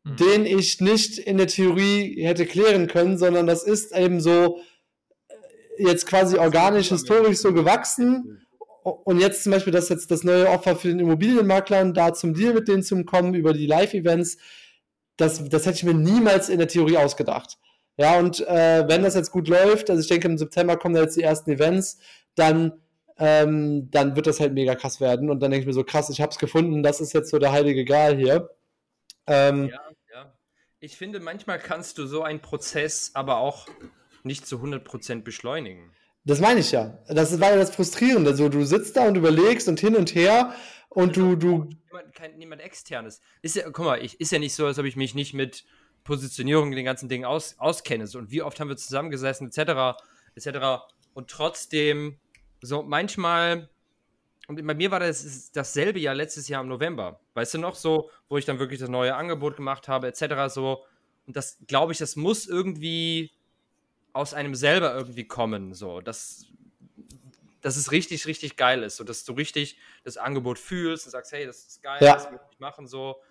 mhm. den ich nicht in der Theorie hätte klären können, sondern das ist eben so äh, jetzt quasi organisch, historisch so gewachsen. Und jetzt zum Beispiel, das jetzt das neue Offer für den Immobilienmaklern, da zum Deal mit denen zu kommen über die Live-Events, das, das hätte ich mir niemals in der Theorie ausgedacht. Ja, und äh, wenn das jetzt gut läuft, also ich denke, im September kommen da jetzt die ersten Events, dann, ähm, dann wird das halt mega krass werden. Und dann denke ich mir so, krass, ich habe es gefunden, das ist jetzt so der heilige Gral hier. Ähm, ja, ja. Ich finde, manchmal kannst du so einen Prozess aber auch nicht zu 100% beschleunigen. Das meine ich ja. Das war ja das Frustrierende. Also, du sitzt da und überlegst und hin und her und du. du niemand, kein, niemand externes. Ist ja, guck mal, ich, ist ja nicht so, als ob ich mich nicht mit Positionierung, den ganzen Dingen aus, auskennst und wie oft haben wir zusammengesessen, etc., etc. Und trotzdem, so manchmal, und bei mir war das dasselbe Jahr letztes Jahr im November, weißt du noch, so, wo ich dann wirklich das neue Angebot gemacht habe, etc., so. Und das, glaube ich, das muss irgendwie aus einem selber irgendwie kommen, so, dass, dass es richtig, richtig geil ist, so, dass du richtig das Angebot fühlst und sagst, hey, das ist geil, ja. das will ich machen, so.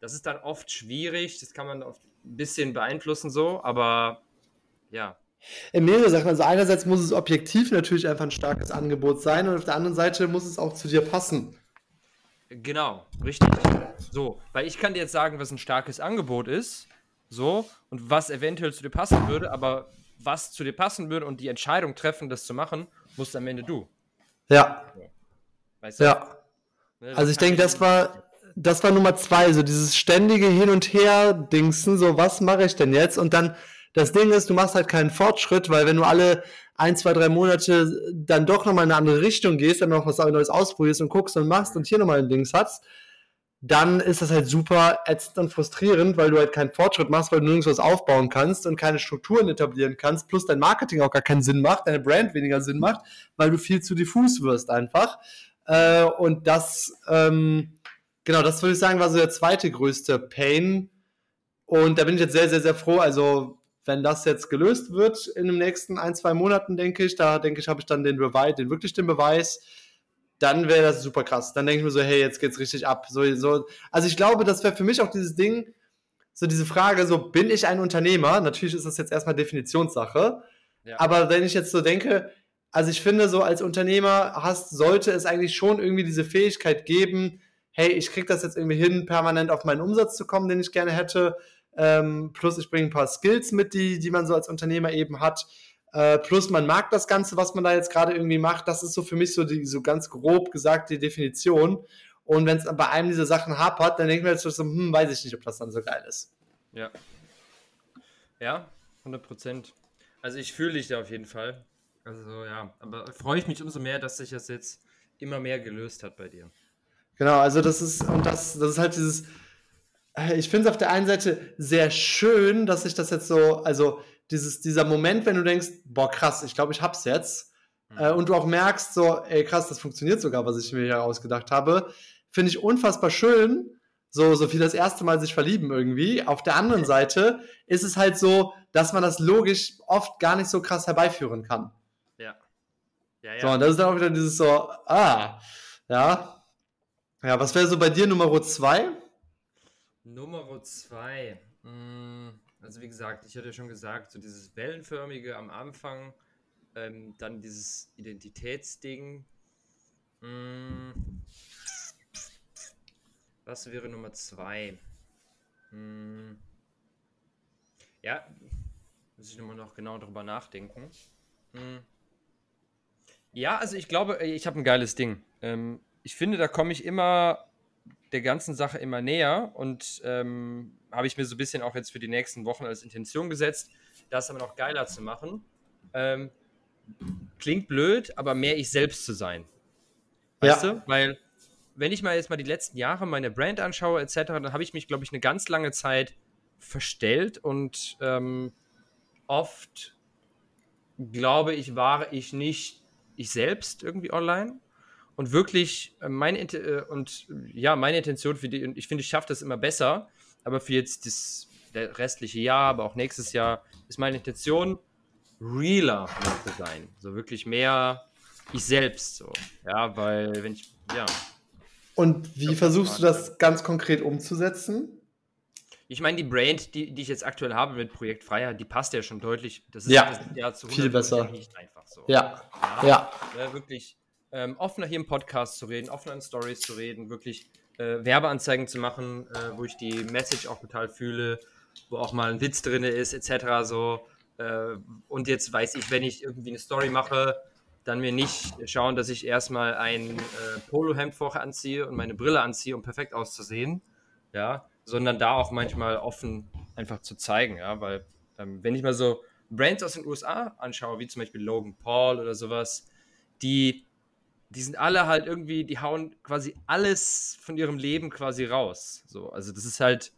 Das ist dann oft schwierig, das kann man oft ein bisschen beeinflussen so, aber ja. In mehrere Sachen. Also einerseits muss es objektiv natürlich einfach ein starkes Angebot sein und auf der anderen Seite muss es auch zu dir passen. Genau, richtig. So, weil ich kann dir jetzt sagen, was ein starkes Angebot ist, so, und was eventuell zu dir passen würde, aber was zu dir passen würde und die Entscheidung treffen, das zu machen, musst am Ende du. Ja. Weißt du? Ja. Ne, also ich denke, das war, das war Nummer zwei, so dieses ständige Hin- und Her-Dingsen, so was mache ich denn jetzt? Und dann, das Ding ist, du machst halt keinen Fortschritt, weil wenn du alle ein, zwei, drei Monate dann doch nochmal in eine andere Richtung gehst, dann noch was Neues ausprobierst und guckst und machst und hier nochmal ein Dings hast, dann ist das halt super ätzend und frustrierend, weil du halt keinen Fortschritt machst, weil du nirgends was aufbauen kannst und keine Strukturen etablieren kannst, plus dein Marketing auch gar keinen Sinn macht, deine Brand weniger Sinn macht, weil du viel zu diffus wirst einfach. Äh, und das, ähm, Genau, das würde ich sagen, war so der zweite größte Pain. Und da bin ich jetzt sehr, sehr, sehr froh. Also wenn das jetzt gelöst wird in den nächsten ein, zwei Monaten, denke ich, da denke ich, habe ich dann den Beweis, den wirklich den Beweis, dann wäre das super krass. Dann denke ich mir so, hey, jetzt geht's richtig ab. So, so. Also ich glaube, das wäre für mich auch dieses Ding, so diese Frage, so bin ich ein Unternehmer? Natürlich ist das jetzt erstmal Definitionssache. Ja. Aber wenn ich jetzt so denke, also ich finde, so als Unternehmer hast, sollte es eigentlich schon irgendwie diese Fähigkeit geben, hey, ich kriege das jetzt irgendwie hin, permanent auf meinen Umsatz zu kommen, den ich gerne hätte. Ähm, plus ich bringe ein paar Skills mit, die, die man so als Unternehmer eben hat. Äh, plus man mag das Ganze, was man da jetzt gerade irgendwie macht. Das ist so für mich so die so ganz grob gesagt die Definition. Und wenn es bei einem dieser Sachen hapert, dann ich mir jetzt so, hm, weiß ich nicht, ob das dann so geil ist. Ja. Ja, 100 Prozent. Also ich fühle dich da auf jeden Fall. Also ja, aber freue ich mich umso mehr, dass sich das jetzt immer mehr gelöst hat bei dir. Genau, also das ist, und das, das ist halt dieses, äh, ich finde es auf der einen Seite sehr schön, dass sich das jetzt so, also dieses, dieser Moment, wenn du denkst, boah, krass, ich glaube, ich hab's jetzt, mhm. äh, und du auch merkst, so, ey, krass, das funktioniert sogar, was ich mir hier ausgedacht habe, finde ich unfassbar schön, so, so wie das erste Mal sich verlieben irgendwie. Auf der anderen Seite ist es halt so, dass man das logisch oft gar nicht so krass herbeiführen kann. Ja, ja. So, und das ist dann auch wieder dieses so, ah, ja. Ja, was wäre so bei dir Nummer zwei? Nummer zwei. Hm, also wie gesagt, ich hatte ja schon gesagt, so dieses Wellenförmige am Anfang, ähm, dann dieses Identitätsding. Hm, was wäre Nummer zwei? Hm, ja, muss ich nochmal noch genau darüber nachdenken. Hm. Ja, also ich glaube, ich habe ein geiles Ding. Ähm, ich finde, da komme ich immer der ganzen Sache immer näher und ähm, habe ich mir so ein bisschen auch jetzt für die nächsten Wochen als Intention gesetzt, das aber noch geiler zu machen. Ähm, klingt blöd, aber mehr ich selbst zu sein. Weißt ja. du? Weil, wenn ich mal jetzt mal die letzten Jahre meine Brand anschaue, etc., dann habe ich mich, glaube ich, eine ganz lange Zeit verstellt und ähm, oft glaube ich, war ich nicht ich selbst irgendwie online und wirklich äh, meine äh, und ja meine Intention für die und ich finde ich schaffe das immer besser aber für jetzt das restliche Jahr aber auch nächstes Jahr ist meine Intention realer zu sein so wirklich mehr ich selbst so ja weil wenn ich ja und wie versuchst du das ganz konkret umzusetzen ich meine, die Brand, die, die ich jetzt aktuell habe mit Projekt Freiheit, die passt ja schon deutlich. Das ist ja, ja zu viel besser. nicht einfach so. Ja, ja. ja. ja wirklich ähm, offener hier im Podcast zu reden, offener in Stories zu reden, wirklich äh, Werbeanzeigen zu machen, äh, wo ich die Message auch total fühle, wo auch mal ein Witz drin ist, etc. So. Äh, und jetzt weiß ich, wenn ich irgendwie eine Story mache, dann mir nicht schauen, dass ich erstmal ein äh, Polohemd vorher anziehe und meine Brille anziehe, um perfekt auszusehen. Ja, sondern da auch manchmal offen einfach zu zeigen, ja, weil ähm, wenn ich mal so Brands aus den USA anschaue, wie zum Beispiel Logan Paul oder sowas, die, die sind alle halt irgendwie, die hauen quasi alles von ihrem Leben quasi raus. So, also das ist halt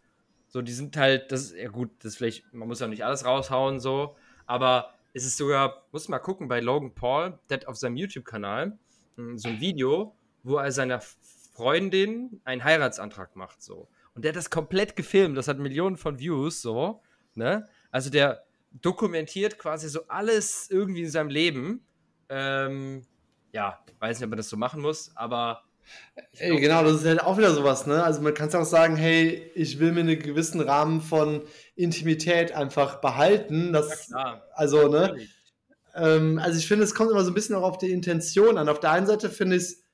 so, die sind halt, das ist ja gut, das vielleicht, man muss ja nicht alles raushauen, so, aber es ist sogar, muss mal gucken, bei Logan Paul, der hat auf seinem YouTube-Kanal hm, so ein Video, wo er seiner Freundin einen Heiratsantrag macht, so. Und der hat das komplett gefilmt. Das hat Millionen von Views, so. Ne? Also der dokumentiert quasi so alles irgendwie in seinem Leben. Ähm, ja, weiß nicht, ob man das so machen muss, aber. Ey, genau, das ist halt auch wieder sowas, ne? Also man kann es auch sagen, hey, ich will mir einen gewissen Rahmen von Intimität einfach behalten. Das, ja. Also, ne? Ähm, also ich finde, es kommt immer so ein bisschen auch auf die Intention an. Auf der einen Seite finde ich es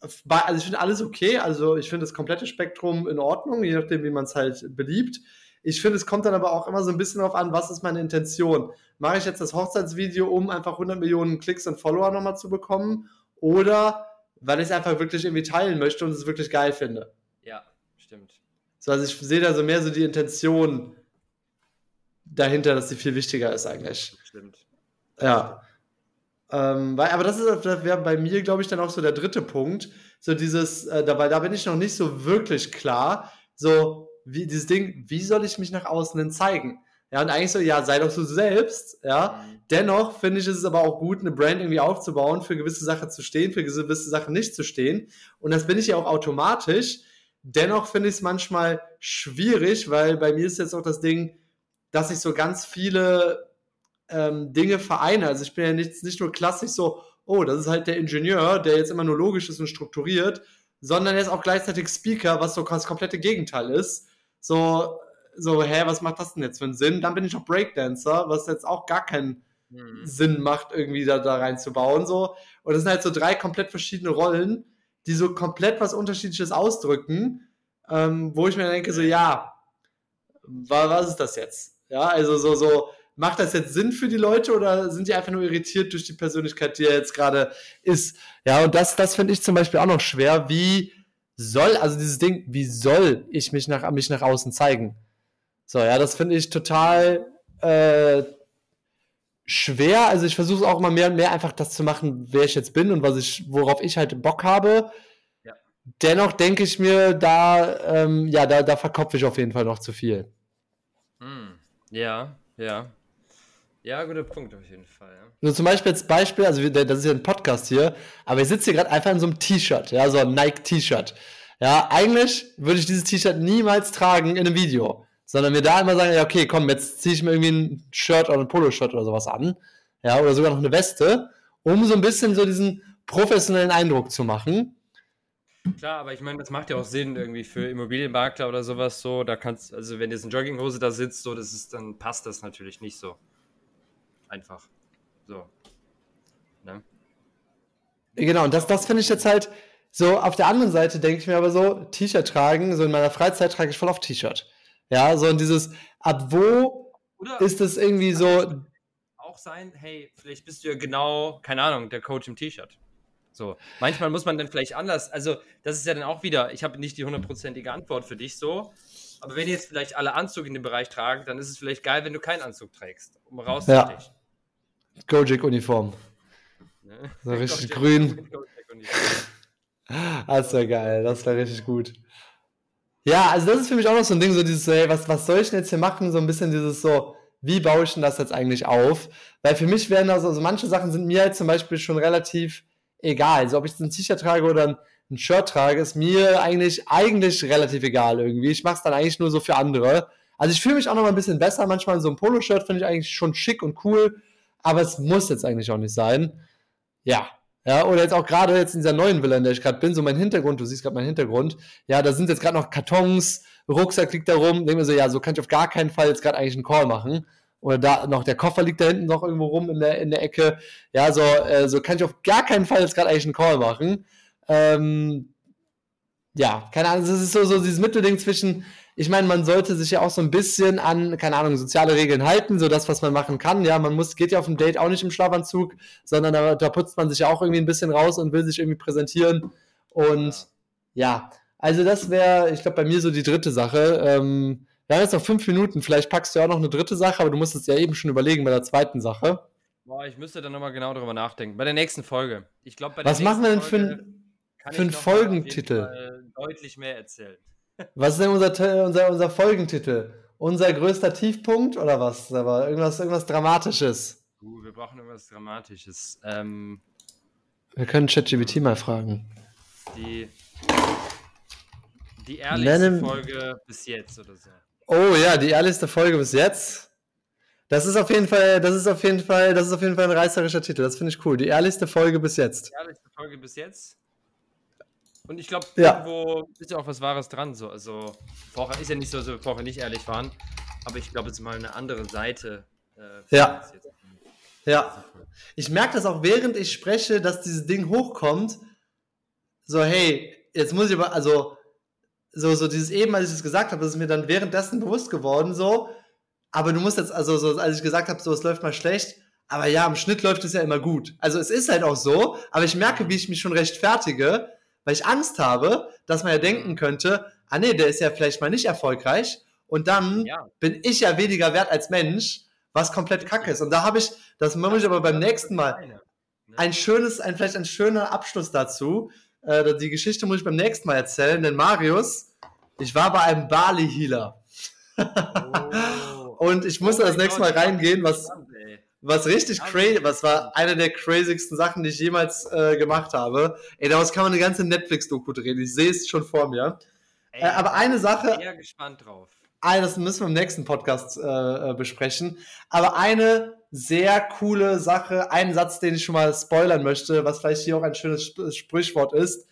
also ich finde alles okay, also ich finde das komplette Spektrum in Ordnung, je nachdem, wie man es halt beliebt. Ich finde, es kommt dann aber auch immer so ein bisschen darauf an, was ist meine Intention. Mache ich jetzt das Hochzeitsvideo, um einfach 100 Millionen Klicks und Follower nochmal zu bekommen oder weil ich es einfach wirklich irgendwie teilen möchte und es wirklich geil finde? Ja, stimmt. So, also ich sehe da so mehr so die Intention dahinter, dass sie viel wichtiger ist eigentlich. Stimmt. Ja. Ähm, weil, aber das ist das wäre bei mir, glaube ich, dann auch so der dritte Punkt. So dieses, äh, da, weil da bin ich noch nicht so wirklich klar. So, wie dieses Ding, wie soll ich mich nach außen denn zeigen? Ja, und eigentlich so, ja, sei doch du selbst, ja. Mhm. Dennoch finde ich, ist es aber auch gut, eine Brand irgendwie aufzubauen, für gewisse Sachen zu stehen, für gewisse Sachen nicht zu stehen. Und das bin ich ja auch automatisch. Dennoch finde ich es manchmal schwierig, weil bei mir ist jetzt auch das Ding, dass ich so ganz viele ähm, Dinge vereine. Also ich bin ja nicht, nicht nur klassisch so, oh, das ist halt der Ingenieur, der jetzt immer nur logisch ist und strukturiert, sondern er ist auch gleichzeitig Speaker, was so das komplette Gegenteil ist. So, so, hä, was macht das denn jetzt für einen Sinn? Dann bin ich auch Breakdancer, was jetzt auch gar keinen hm. Sinn macht, irgendwie da, da reinzubauen. So. Und das sind halt so drei komplett verschiedene Rollen, die so komplett was Unterschiedliches ausdrücken, ähm, wo ich mir denke, so, ja, was ist das jetzt? Ja, also so, so, macht das jetzt Sinn für die Leute oder sind die einfach nur irritiert durch die Persönlichkeit, die er jetzt gerade ist? Ja, und das, das finde ich zum Beispiel auch noch schwer. Wie soll, also dieses Ding, wie soll ich mich nach, mich nach außen zeigen? So, ja, das finde ich total äh, schwer. Also ich versuche auch immer mehr und mehr einfach das zu machen, wer ich jetzt bin und was ich, worauf ich halt Bock habe. Ja. Dennoch denke ich mir, da, ähm, ja, da, da verkopfe ich auf jeden Fall noch zu viel. Hm. Ja, ja. Ja, guter Punkt auf jeden Fall. Ja. So zum Beispiel als Beispiel, also das ist ja ein Podcast hier, aber ich sitze hier gerade einfach in so einem T-Shirt, ja, so ein Nike-T-Shirt. Ja, eigentlich würde ich dieses T-Shirt niemals tragen in einem Video, sondern mir da immer sagen, ja, okay, komm, jetzt ziehe ich mir irgendwie ein Shirt oder ein Poloshirt oder sowas an, ja, oder sogar noch eine Weste, um so ein bisschen so diesen professionellen Eindruck zu machen. Klar, aber ich meine, das macht ja auch Sinn irgendwie für Immobilienmakler oder sowas so. Da kannst, also wenn jetzt eine Jogginghose da sitzt, so, das ist, dann passt das natürlich nicht so einfach. So. Ne? Genau, und das, das finde ich jetzt halt so, auf der anderen Seite denke ich mir aber so, T-Shirt tragen, so in meiner Freizeit trage ich voll auf T-Shirt. Ja, so in dieses, ab wo Oder ist es irgendwie so. Auch sein, hey, vielleicht bist du ja genau, keine Ahnung, der Coach im T-Shirt. So, manchmal muss man dann vielleicht anders, also das ist ja dann auch wieder, ich habe nicht die hundertprozentige Antwort für dich so, aber wenn jetzt vielleicht alle Anzug in dem Bereich tragen, dann ist es vielleicht geil, wenn du keinen Anzug trägst, um rauszustechen. Ja. Gojek-Uniform. Ne? So richtig grün. Das wäre geil, das wäre richtig gut. Ja, also das ist für mich auch noch so ein Ding, so dieses, hey, was, was soll ich denn jetzt hier machen? So ein bisschen dieses so, wie baue ich denn das jetzt eigentlich auf? Weil für mich werden also, also manche Sachen sind mir halt zum Beispiel schon relativ egal. Also ob ich jetzt ein T-Shirt trage oder ein, ein, Shirt trage, ist mir eigentlich, eigentlich relativ egal irgendwie. Ich mache es dann eigentlich nur so für andere. Also ich fühle mich auch noch mal ein bisschen besser. Manchmal so ein Poloshirt finde ich eigentlich schon schick und cool aber es muss jetzt eigentlich auch nicht sein. Ja. Ja, oder jetzt auch gerade jetzt in dieser neuen Villa, in der ich gerade bin, so mein Hintergrund, du siehst gerade meinen Hintergrund, ja, da sind jetzt gerade noch Kartons, Rucksack liegt da rum, denke mir so, ja, so kann ich auf gar keinen Fall jetzt gerade eigentlich einen Call machen. Oder da noch der Koffer liegt da hinten noch irgendwo rum in der, in der Ecke. Ja, so, äh, so kann ich auf gar keinen Fall jetzt gerade eigentlich einen Call machen. Ähm, ja, keine Ahnung, es ist so, so dieses Mittelding zwischen, ich meine, man sollte sich ja auch so ein bisschen an, keine Ahnung, soziale Regeln halten, so das, was man machen kann. Ja, man muss, geht ja auf ein Date auch nicht im Schlafanzug, sondern da, da putzt man sich ja auch irgendwie ein bisschen raus und will sich irgendwie präsentieren. Und ja, also das wäre, ich glaube, bei mir so die dritte Sache. Ähm, wir haben jetzt noch fünf Minuten, vielleicht packst du ja auch noch eine dritte Sache, aber du musst es ja eben schon überlegen bei der zweiten Sache. Boah, ich müsste dann nochmal genau darüber nachdenken. Bei der nächsten Folge. Ich glaube, bei der Was machen wir denn Folge für, für einen Folgentitel? Deutlich mehr erzählen. Was ist denn unser, unser, unser Folgentitel? Unser größter Tiefpunkt oder was? Aber irgendwas, irgendwas Dramatisches. Uh, wir brauchen irgendwas Dramatisches. Ähm, wir können ChatGPT mal fragen. Die, die ehrlichste Nennen, Folge bis jetzt oder so. Oh ja, die ehrlichste Folge bis jetzt. Das ist auf jeden Fall, das ist auf jeden Fall, das ist auf jeden Fall ein reißerischer Titel. Das finde ich cool. Die ehrlichste Folge bis jetzt. Die ehrlichste Folge bis jetzt. Und ich glaube, ja. irgendwo ist ja auch was Wahres dran. So. Also, vorher ist ja nicht so, dass wir vorher nicht ehrlich waren. Aber ich glaube, es ist mal eine andere Seite. Äh, ja. Ja. Ich merke das auch, während ich spreche, dass dieses Ding hochkommt. So, hey, jetzt muss ich aber, also, so, so dieses eben, als ich es gesagt habe, ist mir dann währenddessen bewusst geworden, so. Aber du musst jetzt, also, so, als ich gesagt habe, so, es läuft mal schlecht. Aber ja, im Schnitt läuft es ja immer gut. Also, es ist halt auch so. Aber ich merke, wie ich mich schon rechtfertige weil ich Angst habe, dass man ja denken könnte, ah nee, der ist ja vielleicht mal nicht erfolgreich und dann ja. bin ich ja weniger wert als Mensch, was komplett kacke ist. Und da habe ich, das mache ich aber beim nächsten Mal, ein schönes, ein, vielleicht ein schöner Abschluss dazu. Äh, die Geschichte muss ich beim nächsten Mal erzählen, denn Marius, ich war bei einem Bali-Healer. Oh. und ich musste oh das nächste Mal reingehen, was, was richtig crazy, was war eine der crazysten Sachen, die ich jemals äh, gemacht habe. Ey, daraus kann man eine ganze Netflix-Doku drehen. Ich sehe es schon vor mir. Ey, äh, aber eine Sache. Ich bin gespannt drauf. das müssen wir im nächsten Podcast äh, äh, besprechen. Aber eine sehr coole Sache, einen Satz, den ich schon mal spoilern möchte, was vielleicht hier auch ein schönes Sprichwort ist.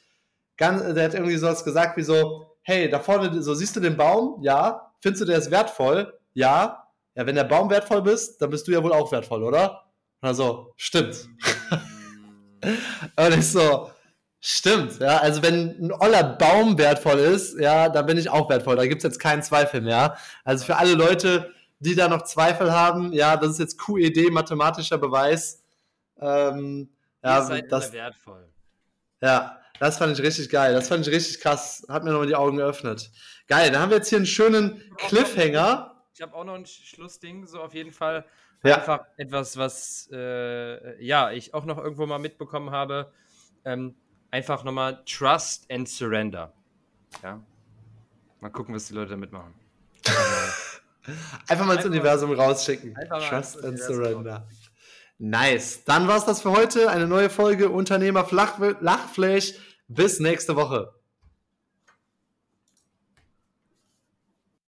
Ganz, der hat irgendwie sowas gesagt wie so, hey, da vorne, so siehst du den Baum? Ja. Findest du, der ist wertvoll? Ja. Ja, wenn der Baum wertvoll bist, dann bist du ja wohl auch wertvoll, oder? Also, stimmt. Und ich so, Stimmt, ja. Also wenn ein oller Baum wertvoll ist, ja, dann bin ich auch wertvoll. Da gibt es jetzt keinen Zweifel mehr. Also für alle Leute, die da noch Zweifel haben, ja, das ist jetzt QED, mathematischer Beweis. Ähm, ja, Ihr seid das, wertvoll. Ja, das fand ich richtig geil. Das fand ich richtig krass. Hat mir nochmal die Augen geöffnet. Geil, dann haben wir jetzt hier einen schönen Cliffhanger. Ich habe auch noch ein Schlussding, so auf jeden Fall. Ja. Einfach etwas, was äh, ja, ich auch noch irgendwo mal mitbekommen habe. Ähm, einfach nochmal Trust and Surrender. Ja. Mal gucken, was die Leute damit machen. einfach mal ins Universum rausschicken. Trust and Surrender. Nice. Dann war's das für heute. Eine neue Folge Unternehmer Flach Lachfleisch. Bis nächste Woche.